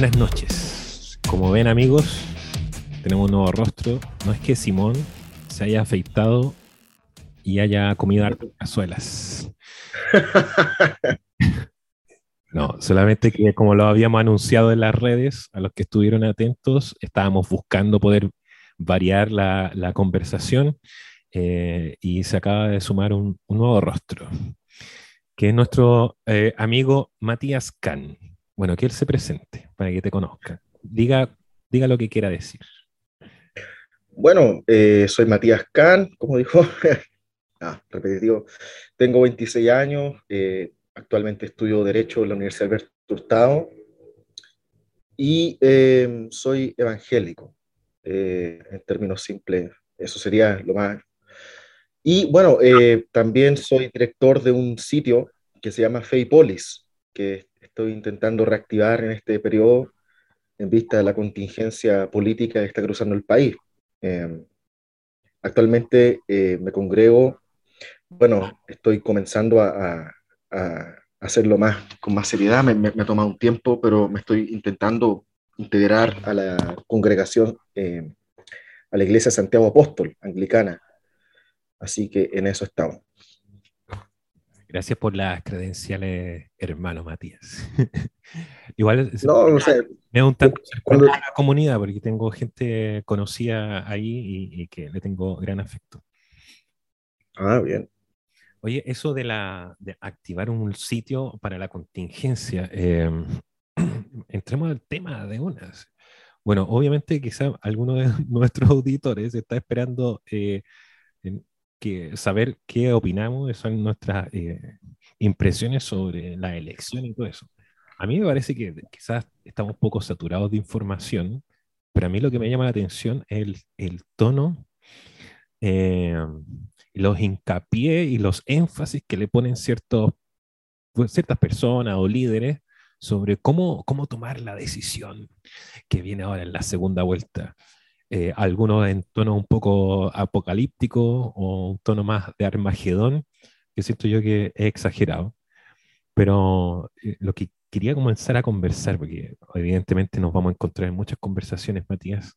buenas noches. Como ven amigos, tenemos un nuevo rostro. No es que Simón se haya afeitado y haya comido cazuelas. No, solamente que como lo habíamos anunciado en las redes, a los que estuvieron atentos, estábamos buscando poder variar la, conversación eh, y se acaba de sumar un, nuevo rostro, que es nuestro eh, amigo Matías Kahn. Bueno, que él se presente para que te conozca. Diga, diga lo que quiera decir. Bueno, eh, soy Matías Kahn, como dijo, ah, repetitivo, tengo 26 años, Actualmente estudio Derecho en la Universidad Alberto Hurtado y eh, soy evangélico, eh, en términos simples. Eso sería lo más. Y bueno, eh, también soy director de un sitio que se llama Feipolis, que estoy intentando reactivar en este periodo en vista de la contingencia política que está cruzando el país. actualmente me congrego, bueno, estoy comenzando a a hacerlo más, con más seriedad. Me, ha tomado un tiempo, pero me estoy intentando integrar a la congregación, eh, a la iglesia Santiago Apóstol, anglicana. Así que en eso estamos. Gracias por las credenciales, hermano Matías. Igual no, no sé. me un tanto cuando... la comunidad porque tengo gente conocida ahí y, y, que le tengo gran afecto. Ah, bien. Oye, eso de, la, de activar un sitio para la contingencia, em, entremos al tema de unas. Bueno, obviamente quizá alguno de nuestros auditores está esperando eh, que saber qué opinamos, son nuestras eh, impresiones sobre la elección y todo eso. A mí me parece que quizás estamos poco saturados de información, pero a mí lo que me llama la atención es el, el tono eh, los hincapié y los énfasis que le ponen ciertos, pues, ciertas personas o líderes sobre cómo, cómo tomar la decisión que viene ahora en la segunda vuelta. Eh, algunos en tono un poco apocalíptico o un tono más de Armagedón, que siento yo que es exagerado. Pero eh, lo que quería comenzar a conversar, porque evidentemente nos vamos a encontrar en muchas conversaciones, Matías,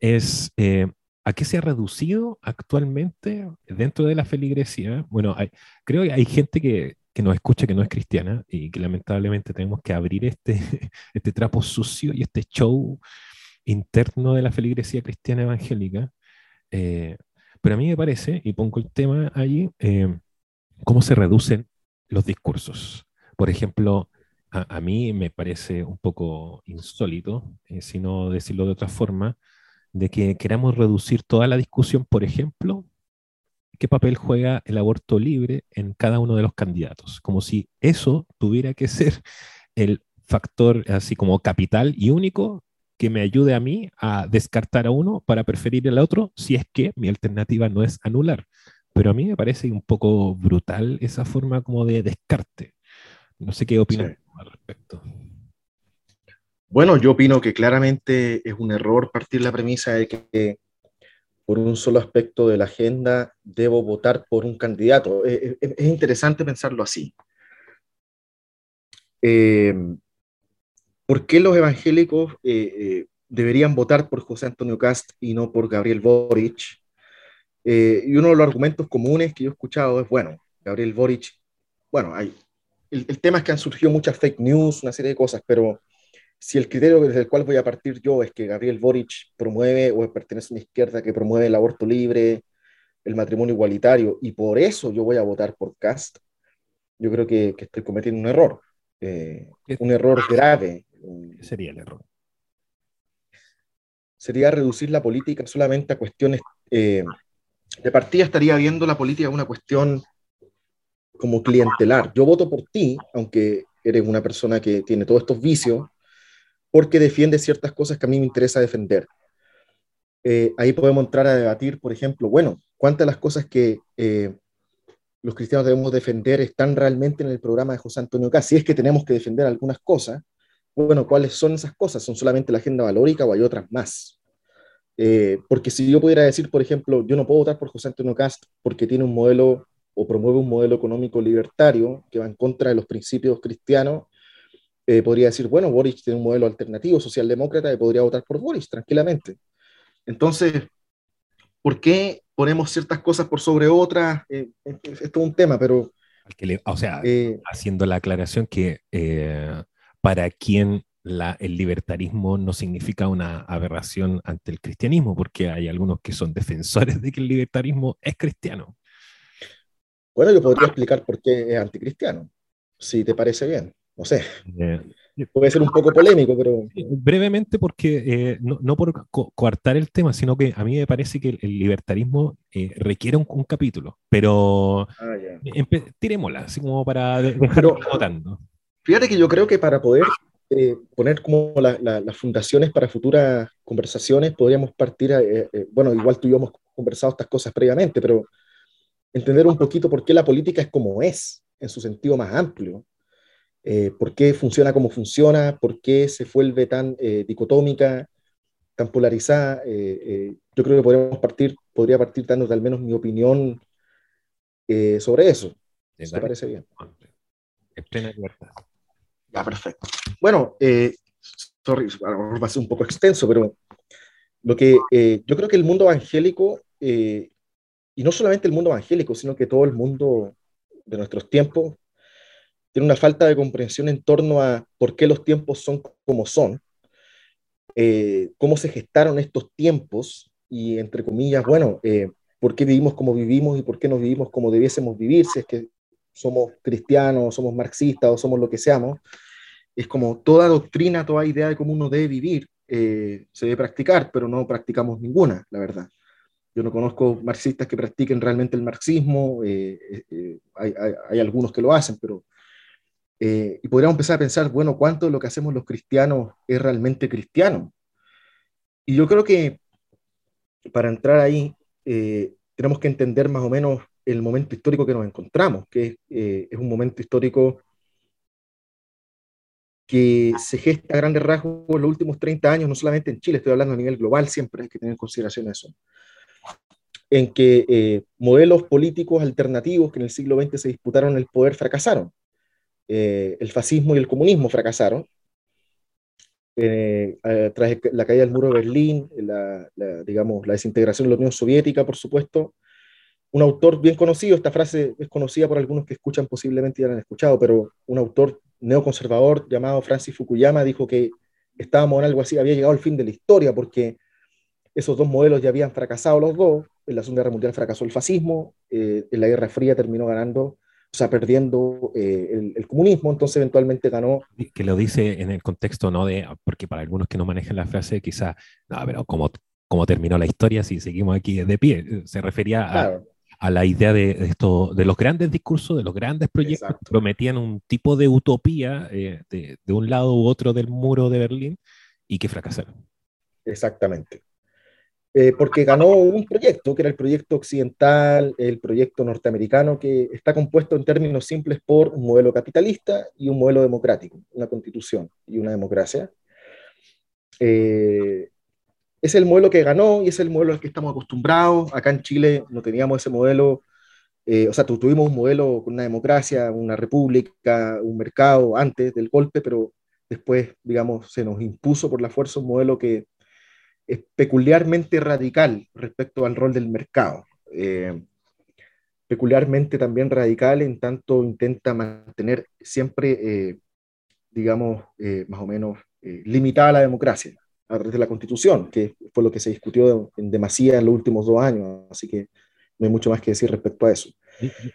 es eh, ¿A qué se ha reducido actualmente dentro de la feligresía? Bueno, creo que hay gente que, que, nos escucha que no es cristiana y que lamentablemente tenemos que abrir este, este trapo sucio y este show interno de la feligresía cristiana evangélica. Eh, pero a mí me parece, y pongo el tema allí, eh, cómo se reducen los discursos. Por ejemplo, a, mí me parece un poco insólito, eh, si no decirlo de otra forma, de que queramos reducir toda la discusión, por ejemplo, qué papel juega el aborto libre en cada uno de los candidatos, como si eso tuviera que ser el factor así como capital y único que me ayude a mí a descartar a uno para preferir al otro si es que mi alternativa no es anular. Pero a mí me parece un poco brutal esa forma como de descarte. No sé qué opinas al respecto. Bueno, yo opino que claramente es un error partir la premisa de que por un solo aspecto de la agenda debo votar por un candidato. Es, interesante pensarlo así. Eh, ¿Por qué los evangélicos eh, eh, deberían votar por José Antonio Cast y no por Gabriel Boric? y uno de los argumentos comunes que yo he escuchado es, bueno, Gabriel Boric, bueno, hay, el, el tema es que han surgido muchas fake news, una serie de cosas, pero si el criterio desde el cual voy a partir yo es que Gabriel Boric promueve o pertenece a una izquierda que promueve el aborto libre, el matrimonio igualitario, y por eso yo voy a votar por Cast, yo creo que, estoy cometiendo un error, eh, un error grave. ¿Qué sería el error? Sería reducir la política solamente a cuestiones... Eh, de partida estaría viendo la política como una cuestión como clientelar. Yo voto por ti, aunque eres una persona que tiene todos estos vicios, porque defiende ciertas cosas que a mí me interesa defender. Eh, ahí podemos entrar a debatir, por ejemplo, bueno, cuántas de las cosas que eh, los cristianos debemos defender están realmente en el programa de José Antonio Caz. Si es que tenemos que defender algunas cosas, bueno, ¿cuáles son esas cosas? ¿Son solamente la agenda valórica o hay otras más? Eh, porque si yo pudiera decir, por ejemplo, yo no puedo votar por José Antonio Cast porque tiene un modelo o promueve un modelo económico libertario que va en contra de los principios cristianos, eh, podría decir, bueno, Boris tiene un modelo alternativo socialdemócrata y podría votar por Boris tranquilamente. Entonces, ¿por qué ponemos ciertas cosas por sobre otras? Eh, es todo un tema, pero... o sea, eh, haciendo la aclaración que para quien el libertarismo no significa una aberración ante el cristianismo, porque hay algunos que son defensores de que el libertarismo es cristiano. Bueno, yo podría explicar por qué es anticristiano, si te parece bien. No sé. Eh, Puede ser un poco polémico, pero... Brevemente, porque eh, no, por coartar el tema, sino que a mí me parece que el, libertarismo eh, requiere un, capítulo, pero ah, tirémosla, así como para dejarlo votando. Fíjate que yo creo que para poder poner como las fundaciones para futuras conversaciones, podríamos partir, a, bueno, igual tú y yo hemos conversado estas cosas previamente, pero entender un poquito por qué la política es como es, en su sentido más amplio, eh, por qué funciona como funciona, por qué se vuelve tan eh, dicotómica, tan polarizada. Eh, yo creo que podríamos partir, podría partir dándote al menos mi opinión sobre eso. ¿Te parece bien? Es plena libertad. Ya, perfecto. Bueno, sorry, va a ser un poco extenso, pero lo que yo creo que el mundo evangélico y no solamente el mundo evangélico, sino que todo el mundo de nuestros tiempos tiene una falta de comprensión en torno a por qué los tiempos son como son, eh, cómo se gestaron estos tiempos y, entre comillas, bueno, eh, por qué vivimos como vivimos y por qué no vivimos como debiésemos vivir, si es que somos cristianos, somos marxistas o somos lo que seamos. Es como toda doctrina, toda idea de cómo uno debe vivir eh, se debe practicar, pero no practicamos ninguna, la verdad. Yo no conozco marxistas que practiquen realmente el marxismo, eh, eh, eh, hay, hay, algunos que lo hacen, pero... y podríamos empezar a pensar, bueno, ¿cuánto de lo que hacemos los cristianos es realmente cristiano? Y yo creo que para entrar ahí tenemos que entender más o menos el momento histórico que nos encontramos, que es un momento histórico que se gesta a grandes rasgos en los últimos 30 años, no solamente en Chile, estoy hablando a nivel global, siempre hay que tener en consideración eso en que eh, modelos políticos alternativos que en el siglo XX se disputaron el poder fracasaron. Eh, el fascismo y el comunismo fracasaron. Eh, tras la caída del muro de Berlín, la, digamos, la desintegración de la Unión Soviética, por supuesto. Un autor bien conocido, esta frase es conocida por algunos que escuchan, posiblemente ya la han escuchado, pero un autor neoconservador llamado Francis Fukuyama dijo que estábamos en algo así, había llegado el fin de la historia, porque esos dos modelos ya habían fracasado los dos, en la Segunda Guerra Mundial fracasó el fascismo, eh, en la Guerra Fría terminó ganando, o sea, perdiendo eh, el, comunismo, entonces eventualmente ganó. Que lo dice en el contexto, ¿no? De, porque para algunos que no manejan la frase, quizá, no, pero como, como terminó la historia si seguimos aquí de pie, se refería a, a la idea de, esto, de los grandes discursos, de los grandes proyectos prometían un tipo de utopía eh, de, de un lado u otro del muro de Berlín y que fracasaron. Exactamente. Eh, porque ganó un proyecto, que era el proyecto occidental, el proyecto norteamericano, que está compuesto en términos simples por un modelo capitalista y un modelo democrático, una constitución y una democracia. Eh, es el modelo que ganó y es el modelo al que estamos acostumbrados. Acá en Chile no teníamos ese modelo, eh, o sea, tuvimos un modelo con una democracia, una república, un mercado antes del golpe, pero después, digamos, se nos impuso por la fuerza un modelo que es peculiarmente radical respecto al rol del mercado. Eh, peculiarmente también radical en tanto intenta mantener siempre, eh, digamos, más o menos limitada la democracia a través de la Constitución, que fue lo que se discutió en demasía en los últimos dos años, así que no hay mucho más que decir respecto a eso.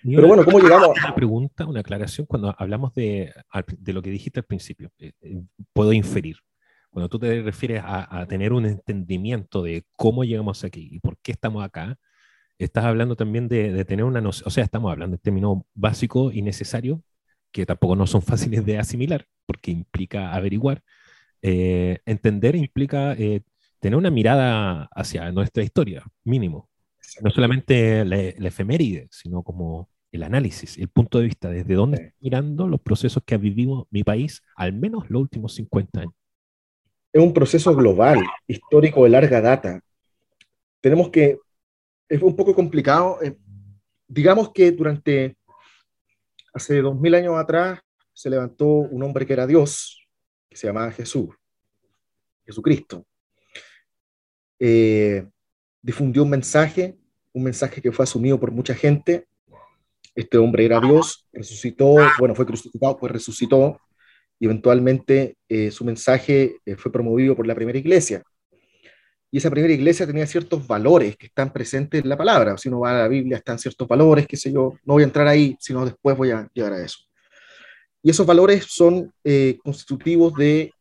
Pero bueno, ¿cómo llegamos? Una pregunta, una aclaración, cuando hablamos de, de lo que dijiste al principio, puedo inferir, cuando tú te refieres a, tener un entendimiento de cómo llegamos aquí y por qué estamos acá, estás hablando también de, tener una noción, o sea, estamos hablando de términos básicos y necesarios, que tampoco no son fáciles de asimilar, porque implica averiguar. Eh, entender implica eh, tener una mirada hacia nuestra historia, mínimo. No solamente la, efeméride, sino como el análisis, el punto de vista, desde dónde están mirando los procesos que ha vivido mi país, al menos los últimos 50 años es un proceso global, histórico de larga data. Tenemos que, es un poco complicado, eh, digamos que durante, hace dos mil años atrás, se levantó un hombre que era Dios, se llamaba Jesús, Jesucristo. Eh, difundió un mensaje, un mensaje que fue asumido por mucha gente. Este hombre era Dios, resucitó, bueno, fue crucificado, pues resucitó, y eventualmente eh, su mensaje eh, fue promovido por la primera iglesia. Y esa primera iglesia tenía ciertos valores que están presentes en la palabra. Si uno va a la Biblia, están ciertos valores, qué sé yo. No voy a entrar ahí, sino después voy a llegar a eso. Y esos valores son eh, constitutivos de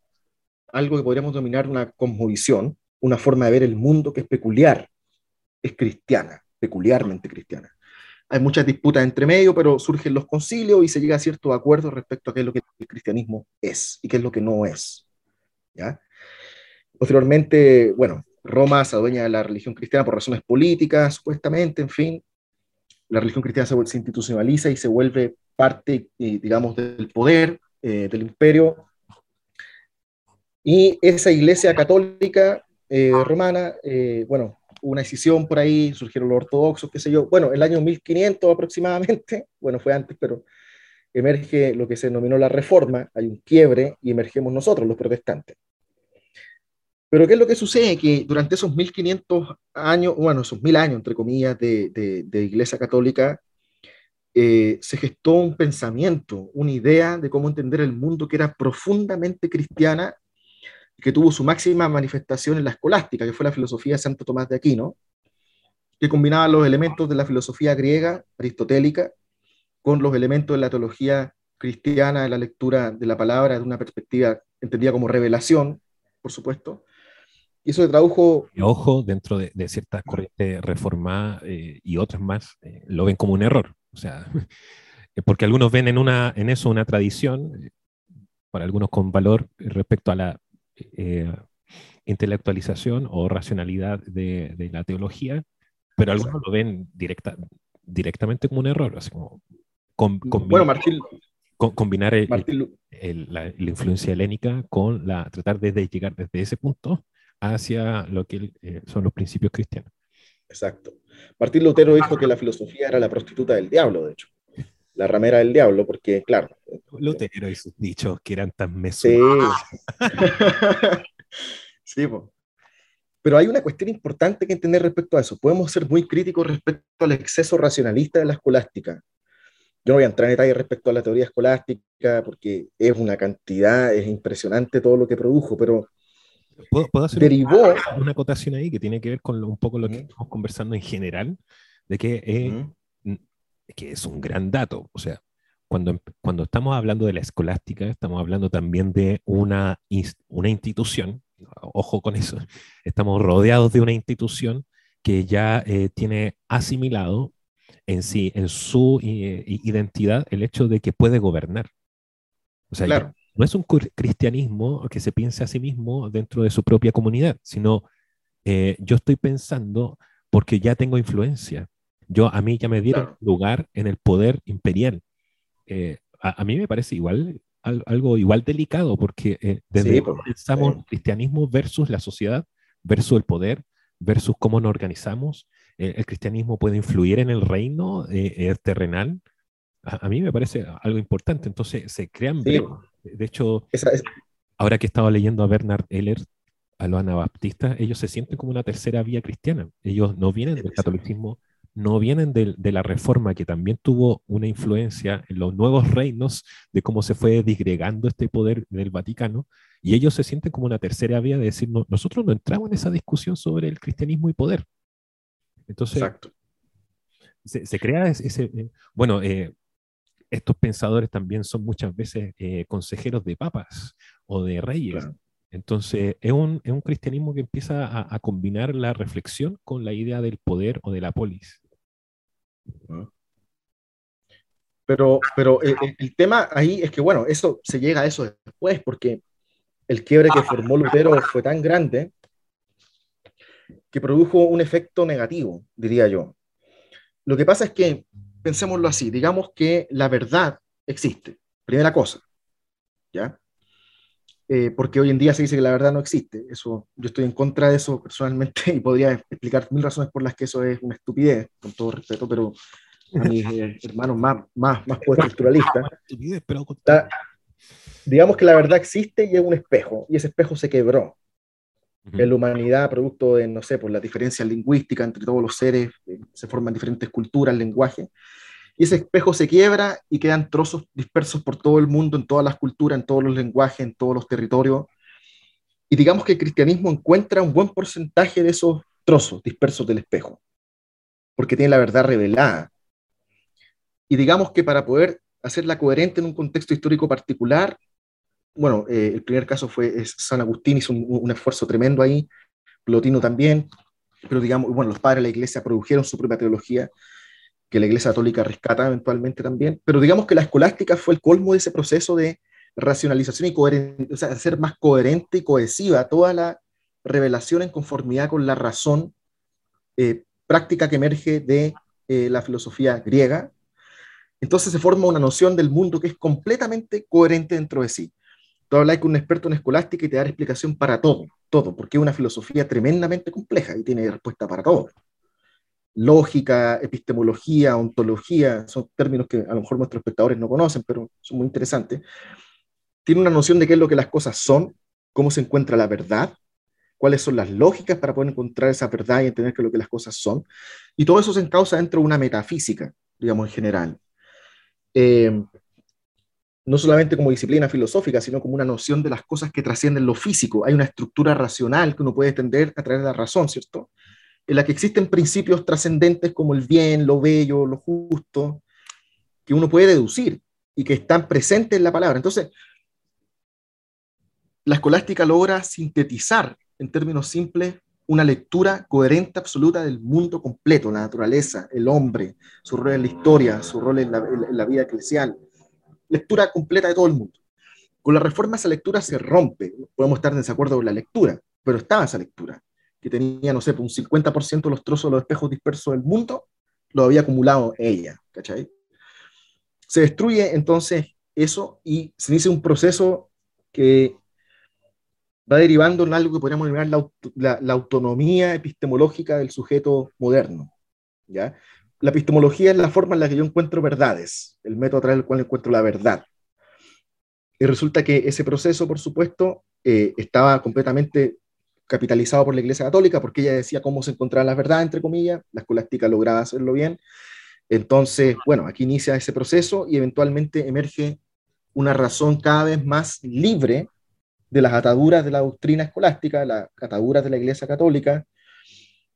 algo que podríamos denominar una cosmovisión, una forma de ver el mundo que es peculiar, es cristiana, peculiarmente cristiana. Hay muchas disputas entre medio, pero surgen los concilios y se llega a ciertos acuerdos respecto a qué es lo que el cristianismo es y qué es lo que no es. ¿ya? Posteriormente, bueno, Roma se adueña de la religión cristiana por razones políticas, supuestamente, en fin. La religión cristiana se, institucionaliza y se vuelve parte, eh, digamos, del poder eh, del imperio. Y esa iglesia católica eh, romana, bueno, una decisión por ahí, surgieron los ortodoxos, qué sé yo. Bueno, el año 1500 aproximadamente, bueno, fue antes, pero emerge lo que se denominó la reforma, hay un quiebre y emergemos nosotros, los protestantes. Pero ¿qué es lo que sucede? Que durante esos 1500 años, bueno, esos mil años, entre comillas, de, de, Iglesia Católica, eh, se gestó un pensamiento, una idea de cómo entender el mundo que era profundamente cristiana, que tuvo su máxima manifestación en la escolástica, que fue la filosofía de Santo Tomás de Aquino, que combinaba los elementos de la filosofía griega, aristotélica, con los elementos de la teología cristiana, de la lectura de la palabra, de una perspectiva entendida como revelación, por supuesto, y eso se tradujo... Y ojo, dentro de, ciertas corrientes reformadas eh, y otras más, eh, lo ven como un error. O sea, porque algunos ven en, una, en eso una tradición, eh, para algunos con valor respecto a la intelectualización o racionalidad de, la teología, pero algunos lo ven directa, directamente como un error. Así como bueno, Martín, combinar la, influencia helénica con la, tratar de llegar desde ese punto hacia lo que eh, son los principios cristianos. Exacto. Martín Lutero dijo que la filosofía era la prostituta del diablo, de hecho. La ramera del diablo, porque, claro. Lutero y sus dichos que eran tan mesurados. Sí. sí Pero hay una cuestión importante que entender respecto a eso. Podemos ser muy críticos respecto al exceso racionalista de la escolástica. Yo no voy a entrar en detalle respecto a la teoría escolástica porque es una cantidad, es impresionante todo lo que produjo, pero ¿Puedo, hacer derivó... una, acotación ahí que tiene que ver con un poco lo que estamos conversando en general, de que, que es un gran dato. O sea, cuando, cuando estamos hablando de la escolástica, estamos hablando también de una, una institución, ojo con eso, estamos rodeados de una institución que ya eh, tiene asimilado en sí, en su eh, identidad, el hecho de que puede gobernar. O sea, claro no es un cristianismo que se piense a sí mismo dentro de su propia comunidad, sino eh, yo estoy pensando porque ya tengo influencia. Yo, a mí ya me dieron lugar en el poder imperial. Eh, a, mí me parece igual algo igual delicado porque eh, desde pues, pensamos cristianismo versus la sociedad, versus el poder, versus cómo nos organizamos. el cristianismo puede influir en el reino terrenal. A, mí me parece algo importante. Entonces se crean de hecho, ahora que estaba leyendo a Bernard Eller, a los anabaptistas, ellos se sienten como una tercera vía cristiana. Ellos no vienen del catolicismo, no vienen de, la reforma, que también tuvo una influencia en los nuevos reinos de cómo se fue disgregando este poder del Vaticano, y ellos se sienten como una tercera vía de decir, nosotros no entramos en esa discusión sobre el cristianismo y poder. Entonces, Se, crea ese, eh, bueno, eh, estos pensadores también son muchas veces eh, consejeros de papas o de reyes. Entonces, es un, es un, cristianismo que empieza a, combinar la reflexión con la idea del poder o de la polis. Ah. Pero, pero el, el, tema ahí es que, bueno, eso se llega a eso después, porque el quiebre que formó Lutero fue tan grande que produjo un efecto negativo, diría yo. Lo que pasa es que pensémoslo así, digamos que la verdad existe, primera cosa, ¿ya? Eh, porque hoy en día se dice que la verdad no existe, eso, yo estoy en contra de eso personalmente y podría explicar mil razones por las que eso es una estupidez, con todo respeto, pero a mis eh, hermanos más, más, más digamos que la verdad existe y es un espejo, y ese espejo se quebró. En la humanidad, producto de, no sé, por la diferencia lingüística entre todos los seres, eh, se forman diferentes culturas, lenguaje, y ese espejo se quiebra y quedan trozos dispersos por todo el mundo, en todas las culturas, en todos los lenguajes, en todos los territorios. Y digamos que el cristianismo encuentra un buen porcentaje de esos trozos dispersos del espejo, porque tiene la verdad revelada. Y digamos que para poder hacerla coherente en un contexto histórico particular, bueno, eh, el primer caso fue San Agustín, hizo un, esfuerzo tremendo ahí, Plotino también, pero digamos, bueno, los padres de la iglesia produjeron su propia teología, que la iglesia católica rescata eventualmente también, pero digamos que la escolástica fue el colmo de ese proceso de racionalización y coherencia, o sea, hacer más coherente y cohesiva toda la revelación en conformidad con la razón eh, práctica que emerge de eh, la filosofía griega. Entonces se forma una noción del mundo que es completamente coherente dentro de sí. Tú hablas con un experto en escolástica y te da explicación para todo, todo, porque es una filosofía tremendamente compleja y tiene respuesta para todo. Lógica, epistemología, ontología, son términos que a lo mejor nuestros espectadores no conocen, pero son muy interesantes. Tiene una noción de qué es lo que las cosas son, cómo se encuentra la verdad, cuáles son las lógicas para poder encontrar esa verdad y entender qué es lo que las cosas son. Y todo eso se encausa dentro de una metafísica, digamos, en general. Eh, no solamente como disciplina filosófica, sino como una noción de las cosas que trascienden lo físico. Hay una estructura racional que uno puede entender a través de la razón, ¿cierto? En la que existen principios trascendentes como el bien, lo bello, lo justo, que uno puede deducir y que están presentes en la palabra. Entonces, la escolástica logra sintetizar, en términos simples, una lectura coherente absoluta del mundo completo, la naturaleza, el hombre, su rol en la historia, su rol en la, en la vida eclesial, lectura completa de todo el mundo. Con la reforma esa lectura se rompe, podemos estar en desacuerdo con la lectura, pero estaba esa lectura, que tenía, no sé, un 50% de los trozos de los espejos dispersos del mundo, lo había acumulado ella, ¿cachai? Se destruye entonces eso y se inicia un proceso que va derivando en algo que podríamos llamar la, la, autonomía epistemológica del sujeto moderno. ¿ya? La epistemología es la forma en la que yo encuentro verdades, el método a través del cual encuentro la verdad. Y resulta que ese proceso, por supuesto, eh, estaba completamente capitalizado por la Iglesia Católica, porque ella decía cómo se encontraba la verdad, entre comillas, la escolástica lograba hacerlo bien. Entonces, bueno, aquí inicia ese proceso y eventualmente emerge una razón cada vez más libre de las ataduras de la doctrina escolástica, las ataduras de la Iglesia Católica,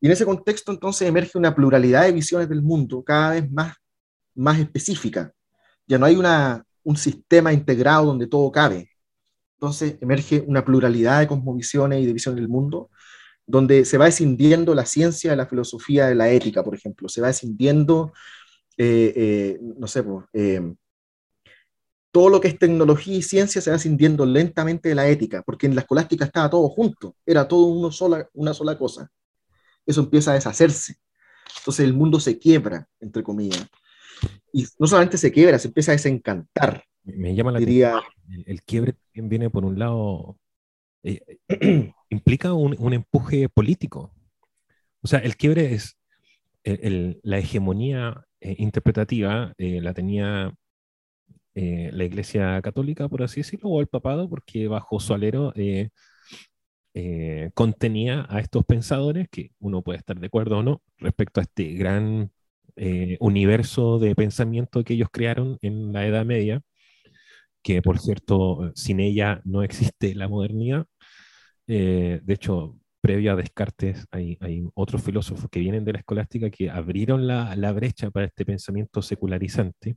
y en ese contexto entonces emerge una pluralidad de visiones del mundo cada vez más, más específica. Ya no hay una, un sistema integrado donde todo cabe. Entonces emerge una pluralidad de cosmovisiones y de visiones del mundo, donde se va escindiendo la ciencia la filosofía la ética, por ejemplo. Se va escindiendo, eh, eh, no sé, eh, todo lo que es tecnología y ciencia se va escindiendo lentamente de la ética, porque en la escolástica estaba todo junto, era todo uno sola, una sola cosa eso empieza a deshacerse. Entonces el mundo se quiebra, entre comillas. Y no solamente se quiebra, se empieza a desencantar. Me llama la diría, El, quiebre también viene por un lado, eh, implica un, empuje político. O sea, el quiebre es la hegemonía eh, interpretativa, eh, la tenía la Iglesia Católica, por así decirlo, o el papado, porque bajo su alero eh, contenía a estos pensadores, que uno puede estar de acuerdo o no, respecto a este gran eh, universo de pensamiento que ellos crearon en la Edad Media, que por cierto, sin ella no existe la modernidad. Eh, de hecho, previo a Descartes, hay, otros filósofos que vienen de la escolástica que abrieron la brecha para este pensamiento secularizante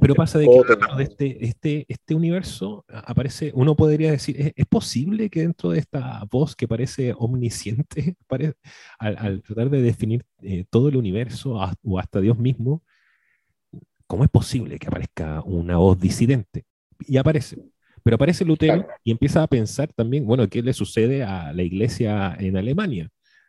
pero, pasa de que dentro de este, este, este universo aparece, uno podría decir, ¿es, posible que dentro de esta voz que parece omnisciente, al, tratar de definir eh, todo el universo o hasta Dios mismo, ¿cómo es posible que aparezca una voz disidente? Y aparece. Pero aparece Lutero y empieza a pensar también, bueno, ¿qué le sucede a la iglesia en Alemania?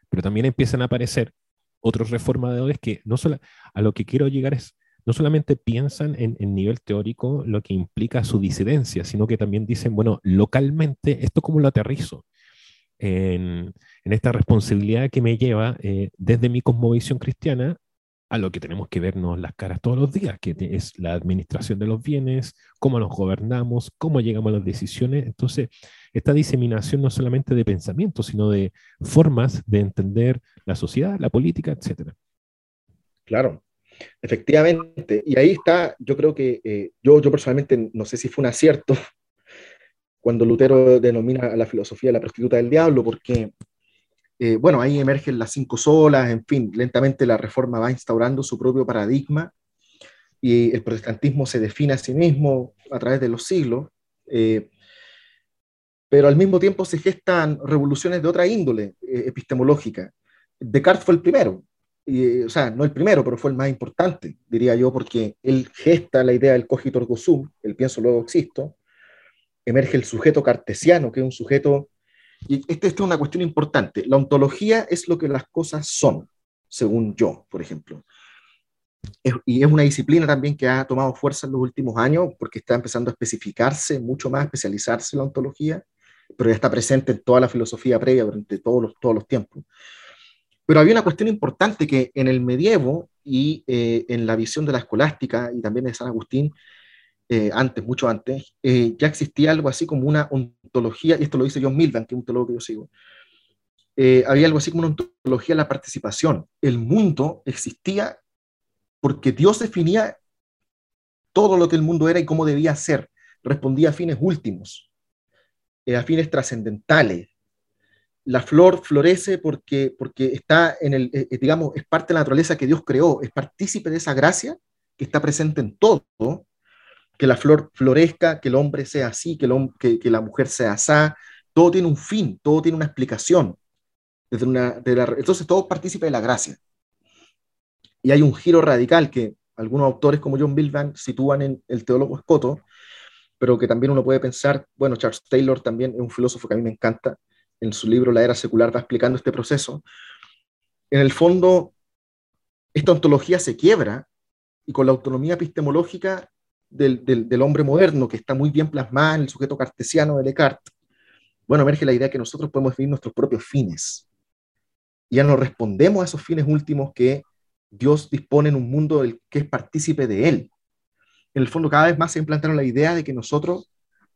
Pero también empiezan a aparecer otros reformadores que no solo a lo que quiero llegar es no solamente piensan en, el nivel teórico lo que implica su disidencia, sino que también dicen, bueno, localmente, esto como lo aterrizo en, esta responsabilidad que me lleva eh, desde mi cosmovisión cristiana a lo que tenemos que vernos las caras todos los días, que es la administración de los bienes, cómo nos gobernamos, cómo llegamos a las decisiones. Entonces, esta diseminación no solamente de pensamientos, sino de formas de entender la sociedad, la política, etc. Claro, efectivamente. Y ahí está, yo creo que eh, yo, yo personalmente no sé si fue un acierto cuando Lutero denomina a la filosofía la prostituta del diablo, porque eh, bueno, ahí emergen las cinco solas, en fin, lentamente la reforma va instaurando su propio paradigma y el protestantismo se define a sí mismo a través de los siglos, eh, pero al mismo tiempo se gestan revoluciones de otra índole epistemológica. Descartes fue el primero, o sea, no el primero, pero fue el más importante, diría yo, porque él gesta la idea del cogito ergo sum, el pienso luego existo, emerge el sujeto cartesiano, que es un sujeto y esta, es una cuestión importante. La ontología es lo que las cosas son, según yo, por ejemplo. y es una disciplina también que ha tomado fuerza en los últimos años porque está empezando a especificarse mucho más, especializarse la ontología, pero ya está presente en toda la filosofía previa durante todos los, todos los tiempos. Pero había una cuestión importante que en el medievo y eh, en la visión de la escolástica y también de San Agustín, eh, antes, mucho antes, eh, ya existía algo así como una ontología, y esto lo dice John Milvan, que es un teólogo que yo sigo, había algo así como una ontología de la participación. El mundo existía porque Dios definía todo lo que el mundo era y cómo debía ser. Respondía a fines últimos, a fines trascendentales. La flor florece porque, porque está en el, digamos, es parte de la naturaleza que Dios creó, es partícipe de esa gracia que está presente en todo que la flor florezca, que el hombre sea así, que, el que, la mujer sea así, todo tiene un fin, todo tiene una explicación. Desde una, entonces todo participa de la gracia. Y hay un giro radical que algunos autores como John Milvan sitúan en el teólogo escoto, pero que también uno puede pensar, bueno, Charles Taylor también es un filósofo que a mí me encanta, en su libro La Era Secular va explicando este proceso. En el fondo, esta ontología se quiebra y con la autonomía epistemológica del, hombre moderno, que está muy bien plasmada en el sujeto cartesiano de Descartes, bueno, emerge la idea que nosotros podemos definir nuestros propios fines. Ya no respondemos a esos fines últimos que Dios dispone en un mundo del que es partícipe de Él. En el fondo, cada vez más se implantaron la idea de que nosotros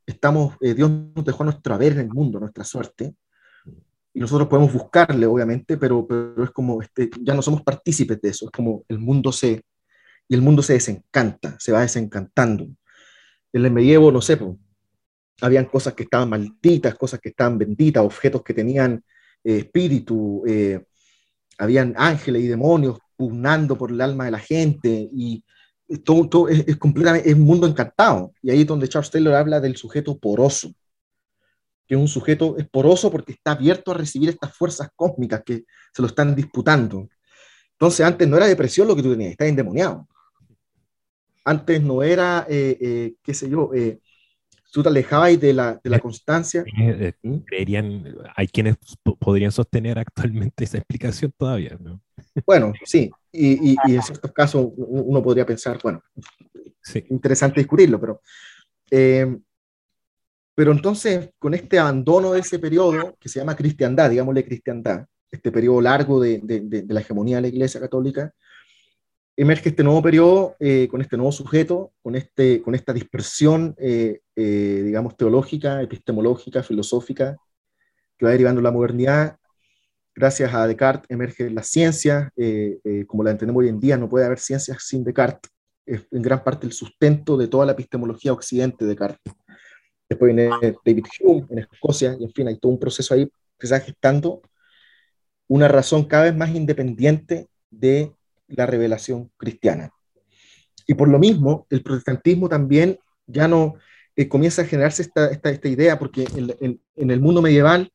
estamos, eh, Dios nos dejó nuestro haber en el mundo, nuestra suerte, y nosotros podemos buscarle, obviamente, pero, pero es como, este, ya no somos partícipes de eso, es como el mundo se, y el mundo se desencanta, se va desencantando. En el medievo, no sé, habían cosas que estaban malditas, cosas que estaban benditas, objetos que tenían eh, espíritu, eh, habían ángeles y demonios pugnando por el alma de la gente, y todo, es, completamente, es un mundo encantado. Y ahí es donde Charles Taylor habla del sujeto poroso, que un sujeto es poroso porque está abierto a recibir estas fuerzas cósmicas que se lo están disputando. Entonces antes no era depresión lo que tú tenías, estás endemoniado antes no era, eh, eh, qué sé yo, eh, tú te alejabas de la, de la constancia. ¿Mm? Creerían, hay quienes podrían sostener actualmente esa explicación todavía, ¿no? Bueno, sí, y, y, en ciertos casos uno podría pensar, bueno, sí. interesante discutirlo, pero, pero entonces con este abandono de ese periodo que se llama cristiandad, digámosle cristiandad, este periodo largo de, de, de la hegemonía de la Iglesia Católica, emerge este nuevo periodo eh, con este nuevo sujeto, con, este, con esta dispersión, eh, eh, digamos, teológica, epistemológica, filosófica, que va derivando la modernidad. Gracias a Descartes emerge la ciencia, como la entendemos hoy en día, no puede haber ciencia sin Descartes. Es en gran parte el sustento de toda la epistemología occidente de Descartes. Después viene David Hume en Escocia, y en fin, hay todo un proceso ahí que está gestando una razón cada vez más independiente de la revelación cristiana. Y por lo mismo, el protestantismo también ya no eh, comienza a generarse esta, esta, idea, porque en, el mundo medieval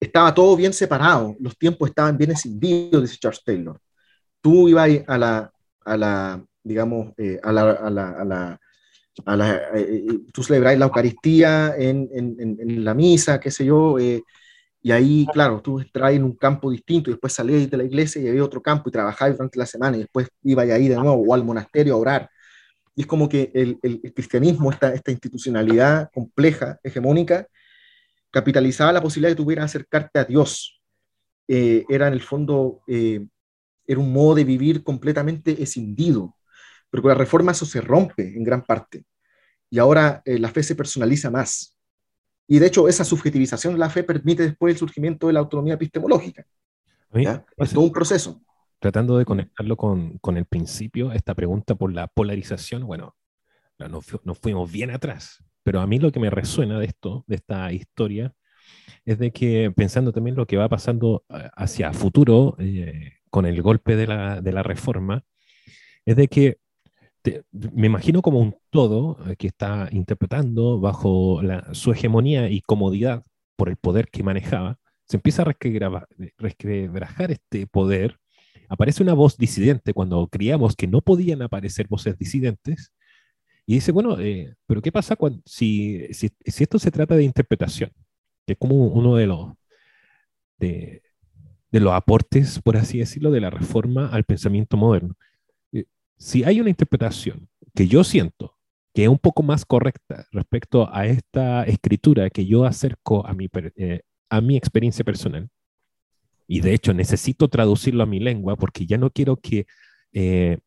estaba todo bien separado, los tiempos estaban bien escindidos, dice Charles Taylor. Tú ibas a la, a la digamos, eh, a la a la, eh, tú celebráis la Eucaristía en, en, en, la misa, qué sé yo, y ahí, claro, tú entras en un campo distinto y después salías de la iglesia y había otro campo y trabajabas durante la semana y después ibas ahí de nuevo o al monasterio a orar. Y es como que el, el, cristianismo, esta, esta institucionalidad compleja, hegemónica, capitalizaba la posibilidad de que tuvieras acercarte a Dios. Eh, era en el fondo, eh, era un modo de vivir completamente escindido, pero con la reforma eso se rompe en gran parte. Y ahora eh, la fe se personaliza más. Y de hecho, esa subjetivización de la fe permite después el surgimiento de la autonomía epistemológica. Es todo un proceso. Tratando de conectarlo con, con, el principio, esta pregunta por la polarización, bueno, nos, nos fuimos bien atrás, pero a mí lo que me resuena de esto, de esta historia, es de que pensando también lo que va pasando eh, hacia futuro eh, con el golpe de la, de la, reforma, es de que me imagino como un todo eh, que está interpretando bajo la, su hegemonía y comodidad por el poder que manejaba, se empieza a resquebrajar este poder, aparece una voz disidente cuando creíamos que no podían aparecer voces disidentes, y dice, bueno, pero ¿qué pasa cuando, si, si, si, esto se trata de interpretación? que es como uno de los, de, los aportes, por así decirlo, de la reforma al pensamiento moderno. Eh, si hay una interpretación que yo siento que es un poco más correcta respecto a esta escritura que yo acerco a mi, eh, a mi experiencia personal, y de hecho necesito traducirlo a mi lengua porque ya no quiero que... Eh,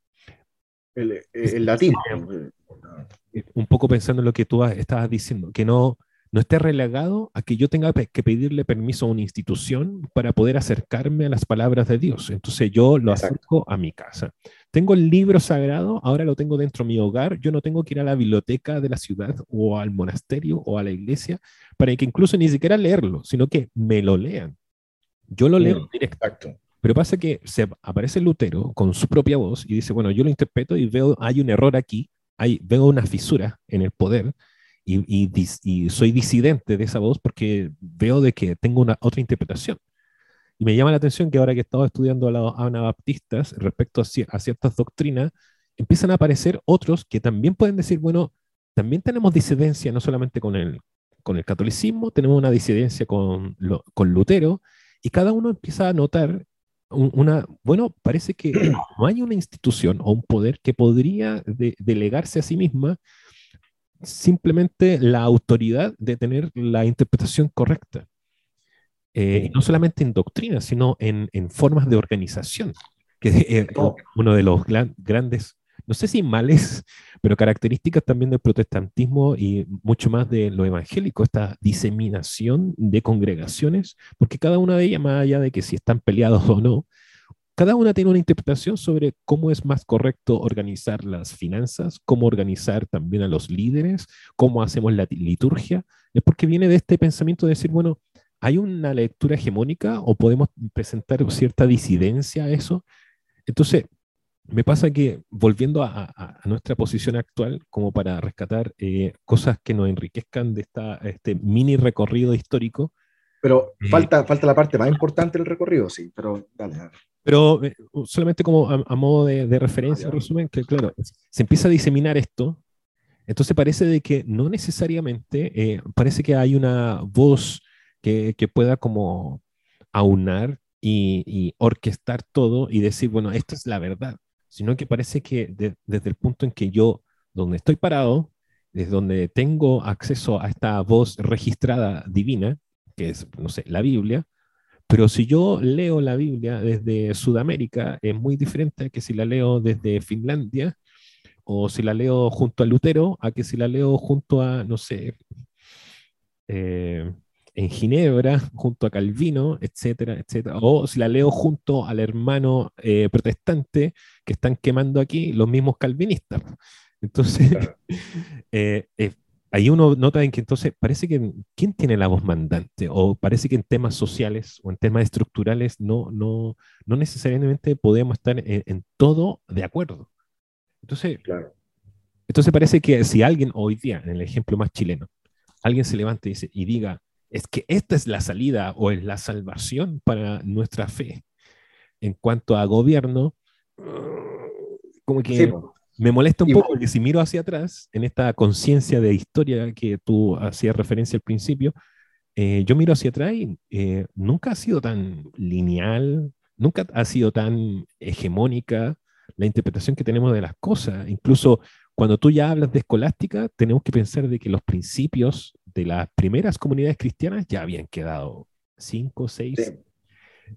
el, el, latín. Un poco pensando en lo que tú estabas diciendo, que no, no esté relegado a que yo tenga que pedirle permiso a una institución para poder acercarme a las palabras de Dios. Entonces yo lo acerco a mi casa. Tengo el libro sagrado, ahora lo tengo dentro de mi hogar, yo no tengo que ir a la biblioteca de la ciudad o al monasterio o a la iglesia para que incluso ni siquiera leerlo, sino que me lo lean. Yo lo leo mm, directo. Pero pasa que se aparece Lutero con su propia voz y dice, bueno, yo lo interpreto y veo, hay un error aquí, hay, veo una fisura en el poder y, soy disidente de esa voz porque veo de que tengo una otra interpretación. Y me llama la atención que ahora que he estado estudiando a los anabaptistas respecto a, ciertas doctrinas, empiezan a aparecer otros que también pueden decir, bueno, también tenemos disidencia no solamente con el, catolicismo, tenemos una disidencia con, con Lutero, y cada uno empieza a notar una, bueno, parece que no hay una institución o un poder que podría delegarse a sí misma simplemente la autoridad de tener la interpretación correcta. Eh, y no solamente en doctrina, sino en, en formas de organización, que es uno de los grandes, no sé si males, pero características también del protestantismo y mucho más de lo evangélico, esta diseminación de congregaciones, porque cada una de ellas, más allá de que si están peleados o no, cada una tiene una interpretación sobre cómo es más correcto organizar las finanzas, cómo organizar también a los líderes, cómo hacemos la liturgia. Es porque viene de este pensamiento de decir, bueno, ¿hay una lectura hegemónica o podemos presentar cierta disidencia a eso? Entonces, me pasa que volviendo a, nuestra posición actual, como para rescatar eh, cosas que nos enriquezcan de esta, este mini recorrido histórico. Pero eh, falta, falta la parte más importante del recorrido, sí, pero dale, dale. Pero eh, solamente como a, modo de, referencia, resumen, que claro, se empieza a diseminar esto, entonces parece de que no necesariamente, eh, parece que hay una voz que, pueda como aunar y, orquestar todo y decir, bueno, esta es la verdad, sino que parece que desde el punto en que yo, donde estoy parado, desde donde tengo acceso a esta voz registrada divina, que es, no sé, la Biblia, pero si yo leo la Biblia desde Sudamérica, es muy diferente que si la leo desde Finlandia, o si la leo junto a Lutero, a que si la leo junto a, no sé, eh, en Ginebra, junto a Calvino, etcétera, etcétera. O si la leo junto al hermano eh, protestante que están quemando aquí los mismos calvinistas. Entonces, eh, ahí uno nota en que entonces parece que quién tiene la voz mandante o parece que en temas sociales o en temas estructurales no, no, no necesariamente podemos estar en, todo de acuerdo. Entonces, claro. entonces parece que si alguien hoy día, en el ejemplo más chileno, alguien se levante y, dice, y diga, es que esta es la salida o es la salvación para nuestra fe en cuanto a gobierno, como que me molesta un poco porque si miro hacia atrás, en esta conciencia de historia que tú hacías referencia al principio, eh, yo miro hacia atrás y eh, nunca ha sido tan lineal, nunca ha sido tan hegemónica la interpretación que tenemos de las cosas. Incluso cuando tú ya hablas de escolástica, tenemos que pensar de que los principios de las primeras comunidades cristianas ya habían quedado cinco, seis.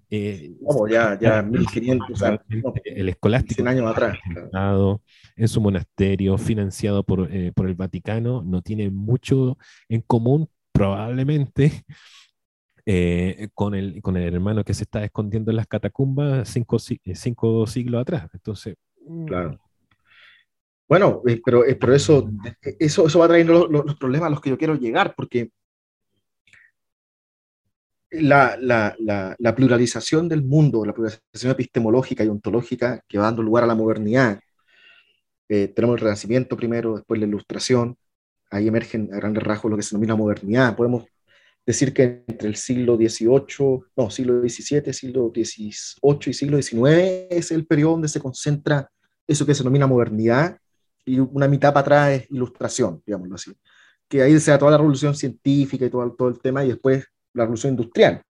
Eh, Vamos, ya, ya 1500, el escolástico 100 años atrás. En su monasterio, financiado por, eh, por el Vaticano, no tiene mucho en común, probablemente, eh, con, el, con el hermano que se está escondiendo en las catacumbas cinco, eh, cinco siglos atrás. Entonces. Mm. Claro. Bueno, pero, pero eso, eso, eso va trayendo los, los problemas a los que yo quiero llegar, porque la, la, la, pluralización del mundo, la pluralización epistemológica y ontológica que va dando lugar a la modernidad. Eh, tenemos el Renacimiento primero, después la Ilustración, ahí emergen a grandes rasgos lo que se denomina modernidad. Podemos decir que entre el siglo XVIII, no, siglo XVII, siglo XVIII y siglo XIX es el periodo donde se concentra eso que se denomina modernidad y una mitad para atrás es ilustración, digámoslo así. Que ahí se da toda la revolución científica y todo, todo el tema y después la revolución industrial.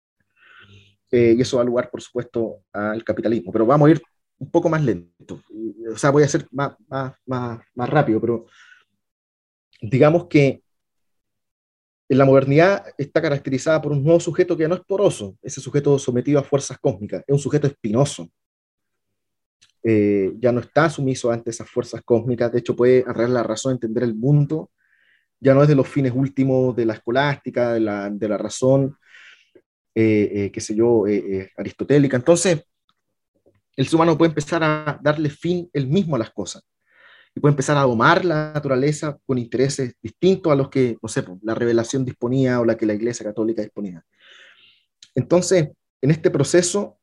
Eh, y eso da lugar, por supuesto, al capitalismo. Pero vamos a ir un poco más lento. O sea, voy a ser más, más, más, más rápido, pero digamos que la modernidad está caracterizada por un nuevo sujeto que no es poroso, ese sujeto sometido a fuerzas cósmicas, es un sujeto espinoso. Eh, ya no está sumiso ante esas fuerzas cósmicas, de hecho puede atraer la razón entender el mundo ya no es de los fines últimos de la escolástica, de la, de la razón, eh, eh, qué sé yo, eh, aristotélica. Entonces, el ser humano puede empezar a darle fin él mismo a las cosas y puede empezar a domar la naturaleza con intereses distintos a los que, no sé, la revelación disponía o la que la Iglesia Católica disponía. Entonces, en este proceso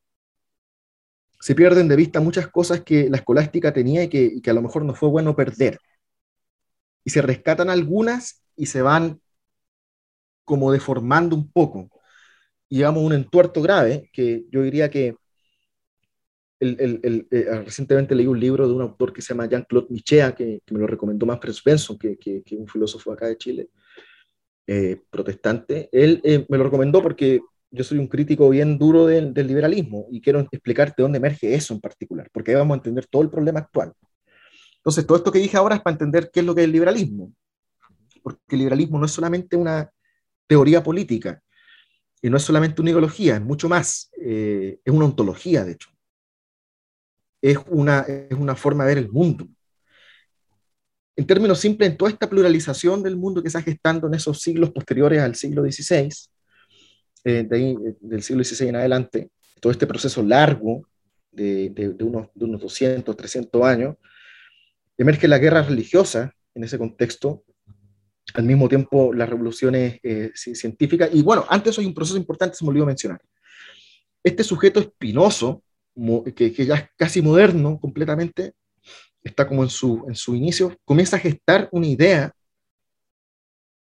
se pierden de vista muchas cosas que la escolástica tenía y que, a lo mejor no fue bueno perder y se rescatan algunas y se van como deformando un poco. Y llegamos a un entuerto grave que yo diría que eh, recientemente leí un libro de un autor que se llama Jean-Claude Michea, que, me lo recomendó más Benson, que, que, que, un filósofo acá de Chile, eh, protestante. Él eh, me lo recomendó porque yo soy un crítico bien duro del, del, liberalismo y quiero explicarte de dónde emerge eso en particular, porque ahí vamos a entender todo el problema actual. Entonces, todo esto que dije ahora es para entender qué es lo que es el liberalismo. Porque el liberalismo no es solamente una teoría política, y no es solamente una ideología, es mucho más. Eh, es una ontología, de hecho. Es una, es una forma de ver el mundo. En términos simples, en toda esta pluralización del mundo que se está gestando en esos siglos posteriores al siglo XVI, eh, del siglo XVI en adelante, todo este proceso largo de, de, de, unos, de unos 200, 300 años, Emerge la guerra religiosa en ese contexto, al mismo tiempo las revoluciones eh, científicas, y bueno, antes hay un proceso importante, se me olvidó mencionar. Este sujeto espinoso, que, que, ya es casi moderno completamente, está como en su, en su inicio, comienza a gestar una idea,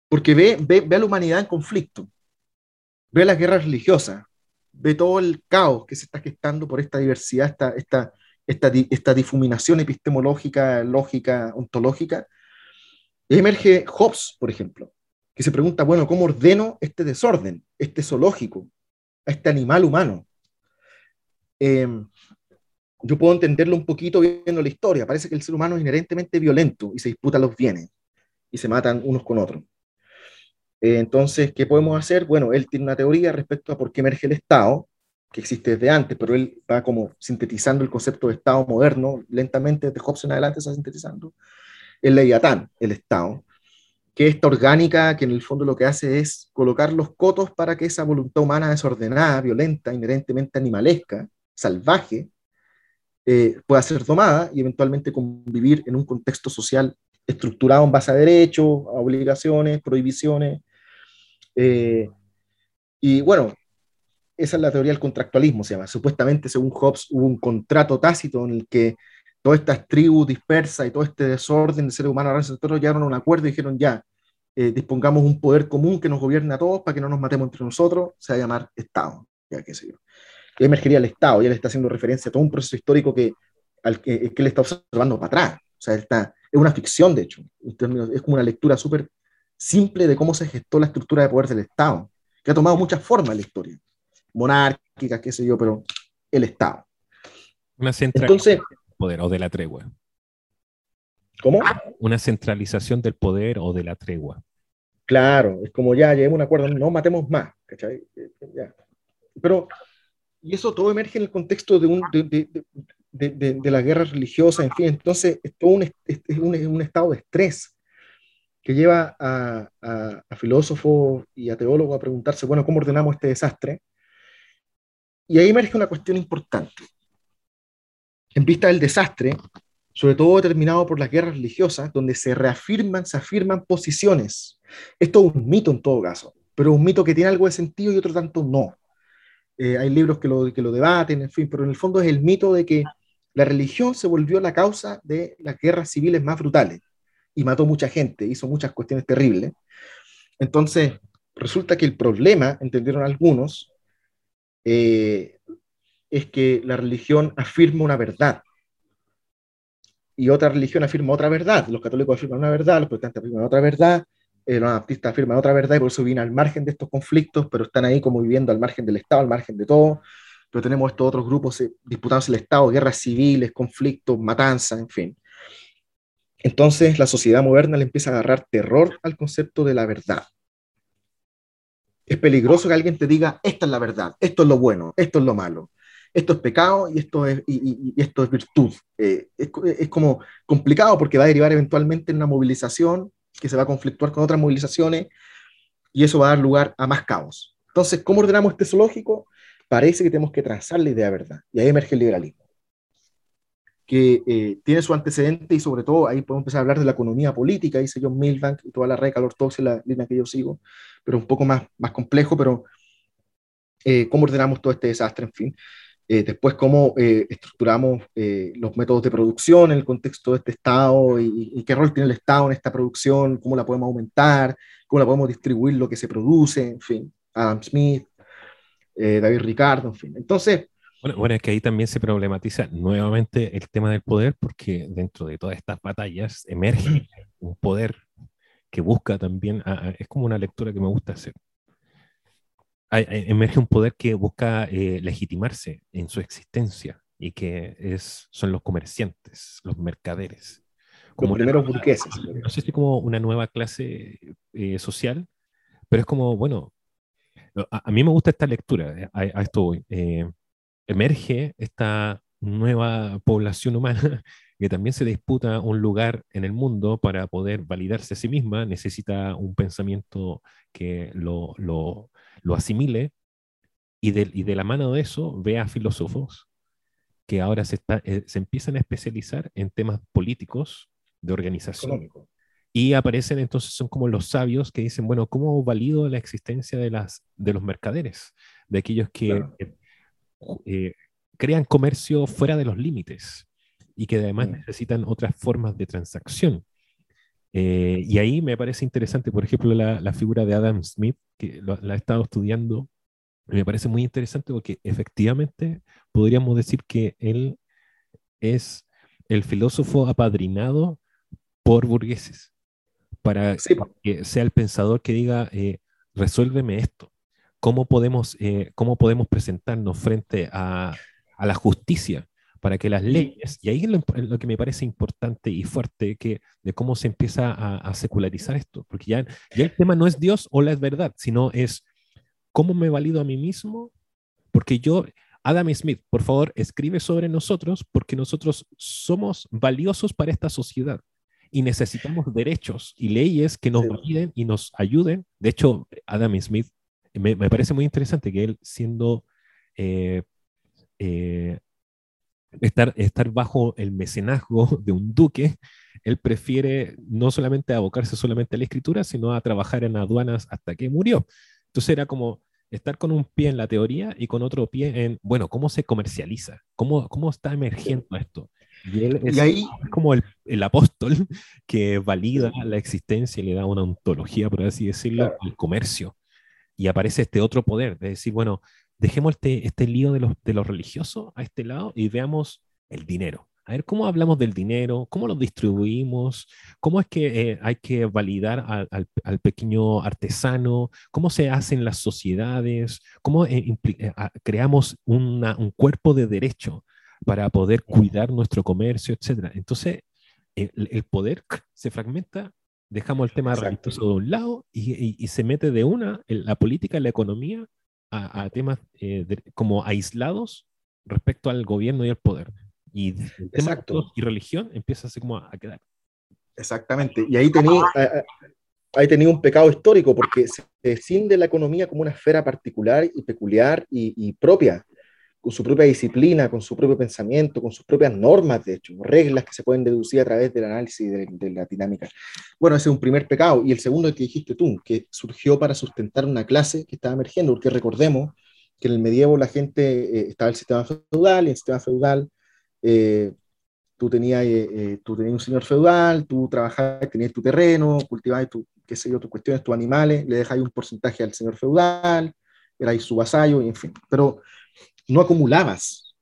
porque ve, ve, ve a la humanidad en conflicto, ve la guerra religiosa, ve todo el caos que se está gestando por esta diversidad, esta, esta, esta, difuminación epistemológica, lógica, ontológica, emerge Hobbes, por ejemplo, que se pregunta, bueno, ¿cómo ordeno este desorden, este zoológico, este animal humano? Em, yo puedo entenderlo un poquito viendo la historia. Parece que el ser humano es inherentemente violento y se disputa los bienes y se matan unos con otros. Eh, entonces, ¿qué podemos hacer? Bueno, él tiene una teoría respecto a por qué emerge el Estado que existe desde antes, pero él va como sintetizando el concepto de Estado moderno, lentamente desde Hobbes en adelante se está sintetizando, el Leviatán, el Estado, que esta orgánica que en el fondo lo que hace es colocar los cotos para que esa voluntad humana desordenada, violenta, inherentemente animalesca, salvaje, eh, pueda ser tomada y eventualmente convivir en un contexto social estructurado en base a derechos, a obligaciones, prohibiciones. Eh, y bueno, esa es la teoría del contractualismo, se llama. Supuestamente, según Hobbes, hubo un contrato tácito en el que todas estas tribus dispersas y todo este desorden de seres humanos llegaron a un acuerdo y dijeron ya, eh, dispongamos un poder común que nos gobierne a todos para que no nos matemos entre nosotros, se va a llamar Estado, ya qué sé yo. Y emergería el Estado, y él está haciendo referencia a todo un proceso histórico que, al que, que él está observando para atrás. O sea, está, es una ficción, de hecho, es como una lectura súper simple de cómo se gestó la estructura de poder del Estado, que ha tomado muchas formas en la historia monárquicas, qué sé yo, pero el Estado. Una centralización del poder o de la tregua. ¿Cómo? Una centralización del poder o de la tregua. Claro, es como ya lleguemos a un acuerdo, no matemos más, ¿cachai? Ya. Pero y eso todo emerge en el contexto de, un, de, de, de, la guerra religiosa, en fin, entonces es todo un, es un, un estado de estrés que lleva a, a, a, filósofos y a teólogos a preguntarse, bueno, ¿cómo ordenamos este desastre? Y ahí emerge una cuestión importante. En vista del desastre, sobre todo determinado por las guerras religiosas, donde se reafirman, se afirman posiciones. Esto es un mito en todo caso, pero un mito que tiene algo de sentido y otro tanto no. Eh, hay libros que lo, que lo debaten, en fin, pero en el fondo es el mito de que la religión se volvió la causa de las guerras civiles más brutales y mató mucha gente, hizo muchas cuestiones terribles. Entonces, resulta que el problema, entendieron algunos, eh, es que la religión afirma una verdad y otra religión afirma otra verdad. Los católicos afirman una verdad, los protestantes afirman otra verdad, eh, los baptistas afirman otra verdad y por eso vienen al margen de estos conflictos, pero están ahí como viviendo al margen del Estado, al margen de todo. Pero tenemos estos otros grupos eh, disputándose el Estado, guerras civiles, conflictos, matanzas, en fin. Entonces la sociedad moderna le empieza a agarrar terror al concepto de la verdad. Es peligroso que alguien te diga, esta es la verdad, esto es lo bueno, esto es lo malo, esto es pecado y esto es, y, esto es virtud. Eh, es, es, como complicado porque va a derivar eventualmente en una movilización que se va a conflictuar con otras movilizaciones y eso va a dar lugar a más caos. Entonces, ¿cómo ordenamos este zoológico? Parece que tenemos que transar la idea de verdad y ahí emerge el liberalismo que eh, tiene su antecedente y sobre todo ahí podemos empezar a hablar de la economía política, dice John Milbank y toda la red ortodoxa, la línea que yo sigo, pero un poco más, más complejo, pero eh, cómo ordenamos todo este desastre, en fin. Eh, después, cómo estructuramos los métodos de producción en el contexto de este Estado y, y, qué rol tiene el Estado en esta producción, cómo la podemos aumentar, cómo la podemos distribuir lo que se produce, en fin. Adam Smith, David Ricardo, en fin. Entonces, bueno, es que ahí también se problematiza nuevamente el tema del poder, porque dentro de todas estas batallas emerge un poder que busca también, es como una lectura que me gusta hacer. emerge un poder que busca eh, legitimarse en su existencia y que es, son los comerciantes, los mercaderes. Como los primeros burgueses. No sé si como una nueva clase eh, social, pero es como, bueno, a, mí me gusta esta lectura, eh, a, esto voy emerge esta nueva población humana que también se disputa un lugar en el mundo para poder validarse a sí misma, necesita un pensamiento que lo, lo, lo asimile y de, y de, la mano de eso ve a filósofos que ahora se, está, eh, se empiezan a especializar en temas políticos de organización. Y aparecen entonces, son como los sabios que dicen, bueno, ¿cómo valido la existencia de, las, de los mercaderes? De aquellos que, claro. Eh, crean comercio fuera de los límites y que además mm. necesitan otras formas de transacción. Eh, y ahí me parece interesante, por ejemplo, la, la figura de Adam Smith, que lo, la he estado estudiando, me parece muy interesante porque efectivamente podríamos decir que él es el filósofo apadrinado por burgueses, para sí. que sea el pensador que diga, eh, resuélveme esto cómo podemos, eh, cómo podemos presentarnos frente a, a, la justicia para que las leyes, y ahí es lo, lo, que me parece importante y fuerte, que de cómo se empieza a, a, secularizar esto, porque ya, ya el tema no es Dios o la verdad, sino es cómo me valido a mí mismo, porque yo, Adam Smith, por favor, escribe sobre nosotros, porque nosotros somos valiosos para esta sociedad y necesitamos derechos y leyes que nos validen y nos ayuden. De hecho, Adam Smith me, me, parece muy interesante que él siendo eh, eh, estar, estar bajo el mecenazgo de un duque, él prefiere no solamente abocarse solamente a la escritura, sino a trabajar en aduanas hasta que murió. Entonces era como estar con un pie en la teoría y con otro pie en, bueno, ¿cómo se comercializa? ¿Cómo, cómo está emergiendo esto? Y él es, y ahí, como el, el, apóstol que valida la existencia y le da una ontología, por así decirlo, claro. al comercio y aparece este otro poder, de decir, bueno, dejemos este, este lío de los, de los religiosos a este lado y veamos el dinero. A ver, ¿cómo hablamos del dinero? ¿Cómo lo distribuimos? ¿Cómo es que eh, hay que validar al, al, al, pequeño artesano? ¿Cómo se hacen las sociedades? ¿Cómo eh, eh, creamos una, un cuerpo de derecho para poder cuidar nuestro comercio, etcétera? Entonces, el, el poder se fragmenta dejamos el tema religioso de un lado y, y, y, se mete de una en la política, en la economía, a, temas eh, como aislados respecto al gobierno y al poder. Y Exacto. y religión empieza así como a, quedar. Exactamente. Y ahí tenía, ahí tenía un pecado histórico porque se desciende la economía como una esfera particular y peculiar y propia con su propia disciplina, con su propio pensamiento, con sus propias normas, de hecho, reglas que se pueden deducir a través del análisis de, la dinámica. Bueno, ese es un primer pecado. Y el segundo que dijiste tú, que surgió para sustentar una clase que estaba emergiendo, porque recordemos que en el medievo la gente eh, estaba el sistema feudal, y el sistema feudal eh, tú, tenías, eh, tú tenías un señor feudal, tú trabajabas, tenías tu terreno, cultivabas tu, qué sé yo, tus cuestiones, tus animales, le dejabas un porcentaje al señor feudal, erais su vasallo, y en fin. Pero no acumulabas.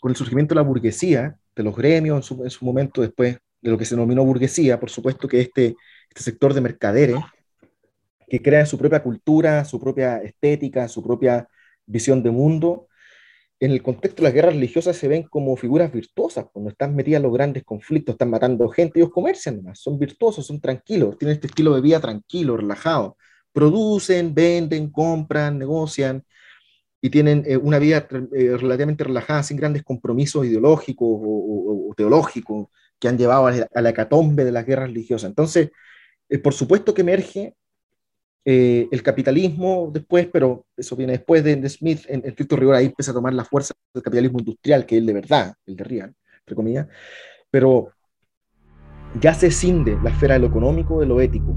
Con el surgimiento de la burguesía, de los gremios en su, momento después de lo que se denominó burguesía, por supuesto que este, este sector de mercaderes, que crea su propia cultura, su propia estética, su propia visión de mundo, en el contexto de las guerras religiosas se ven como figuras virtuosas, cuando están metidas en los grandes conflictos, están matando gente, ellos comercian más, son virtuosos, son tranquilos, tienen este estilo de vida tranquilo, relajado, producen, venden, compran, negocian, y tienen eh, una vida eh, relativamente relajada, sin grandes compromisos ideológicos o, teológicos que han llevado a la, hecatombe de las guerras religiosas. Entonces, eh, por supuesto que emerge el capitalismo después, pero eso viene después de, Smith, en, cierto rigor ahí empieza a tomar la fuerza del capitalismo industrial, que es el de verdad, el de real, entre comillas, pero ya se cinde la esfera de lo económico de lo ético.